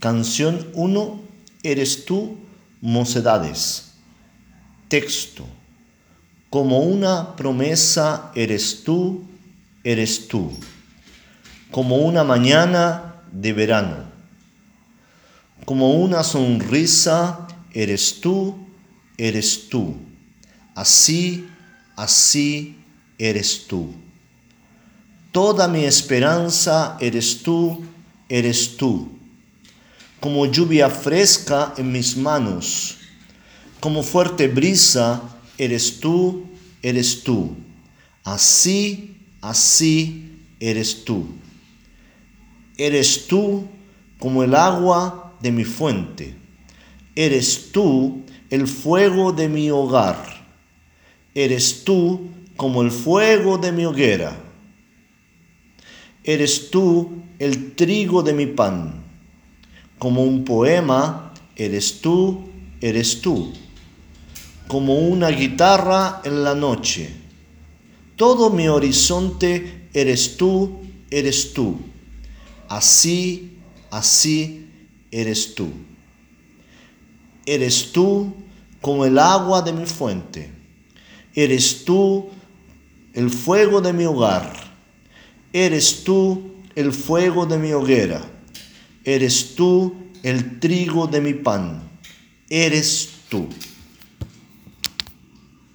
Canción 1, Eres tú, mocedades. Texto. Como una promesa eres tú, eres tú. Como una mañana de verano. Como una sonrisa eres tú, eres tú. Así, así eres tú. Toda mi esperanza eres tú, eres tú como lluvia fresca en mis manos, como fuerte brisa, eres tú, eres tú. Así, así eres tú. Eres tú como el agua de mi fuente. Eres tú el fuego de mi hogar. Eres tú como el fuego de mi hoguera. Eres tú el trigo de mi pan como un poema, eres tú, eres tú. Como una guitarra en la noche. Todo mi horizonte eres tú, eres tú. Así, así eres tú. Eres tú como el agua de mi fuente. Eres tú el fuego de mi hogar. Eres tú el fuego de mi hoguera Eres tú el trigo de mi pan. Eres tú.